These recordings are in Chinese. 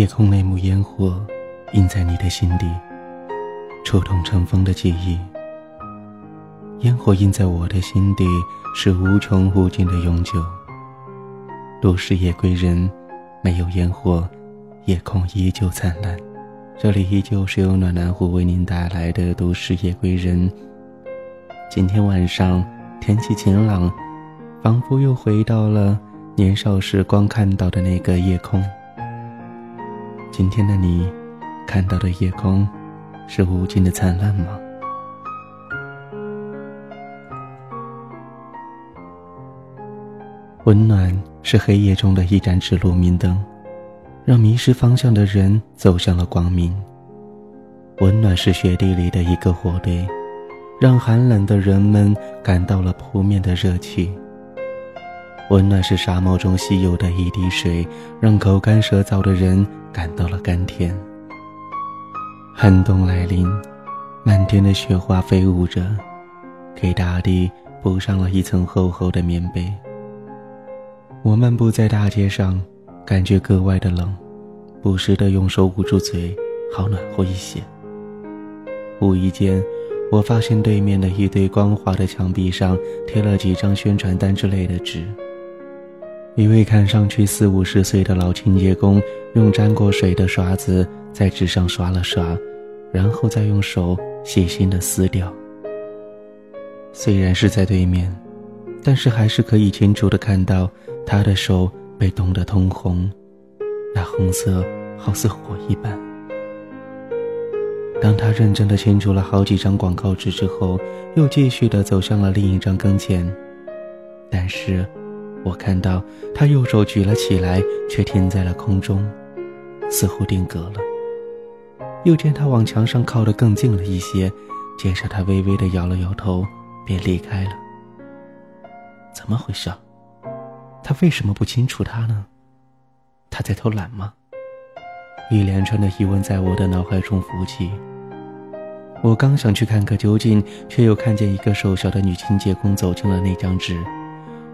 夜空那幕烟火，印在你的心底，触动尘封的记忆。烟火印在我的心底，是无穷无尽的永久。都市夜归人，没有烟火，夜空依旧灿烂。这里依旧是由暖南湖为您带来的都市夜归人。今天晚上天气晴朗，仿佛又回到了年少时光看到的那个夜空。今天的你，看到的夜空，是无尽的灿烂吗？温暖是黑夜中的一盏指路明灯。让迷失方向的人走向了光明。温暖是雪地里的一个火堆，让寒冷的人们感到了扑面的热气。温暖是沙漠中稀有的一滴水，让口干舌燥的人感到了甘甜。寒冬来临，漫天的雪花飞舞着，给大地铺上了一层厚厚的棉被。我漫步在大街上。感觉格外的冷，不时的用手捂住嘴，好暖和一些。无意间，我发现对面的一堆光滑的墙壁上贴了几张宣传单之类的纸。一位看上去四五十岁的老清洁工用沾过水的刷子在纸上刷了刷，然后再用手细心的撕掉。虽然是在对面，但是还是可以清楚的看到他的手。被冻得通红，那红色好似火一般。当他认真的清除了好几张广告纸之后，又继续的走向了另一张跟前。但是，我看到他右手举了起来，却停在了空中，似乎定格了。又见他往墙上靠得更近了一些，接着他微微的摇了摇头，便离开了。怎么回事？他为什么不清楚他呢？他在偷懒吗？一连串的疑问在我的脑海中浮起。我刚想去看个究竟，却又看见一个瘦小的女清洁工走进了那张纸。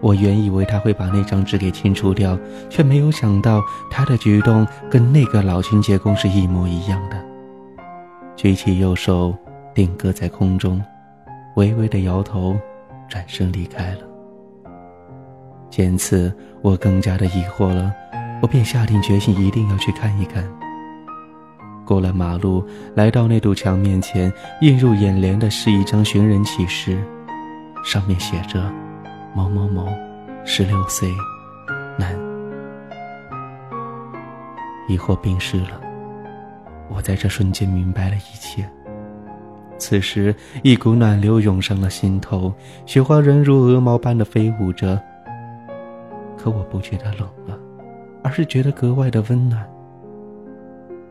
我原以为他会把那张纸给清除掉，却没有想到他的举动跟那个老清洁工是一模一样的。举起右手，定格在空中，微微的摇头，转身离开了。见此，我更加的疑惑了，我便下定决心一定要去看一看。过了马路，来到那堵墙面前，映入眼帘的是一张寻人启事，上面写着：“某某某，十六岁，男。”疑惑病逝了，我在这瞬间明白了一切。此时，一股暖流涌上了心头，雪花仍如鹅毛般的飞舞着。可我不觉得冷了，而是觉得格外的温暖。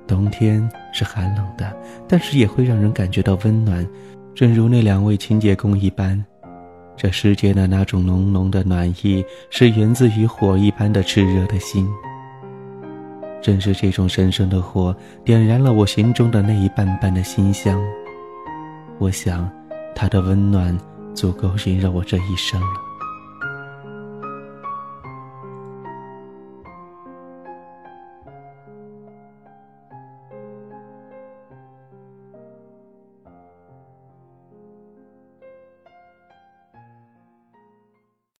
冬天是寒冷的，但是也会让人感觉到温暖，正如那两位清洁工一般。这世界的那种浓浓的暖意，是源自于火一般的炽热的心。正是这种神圣的火，点燃了我心中的那一瓣瓣的馨香。我想，它的温暖足够萦绕我这一生了。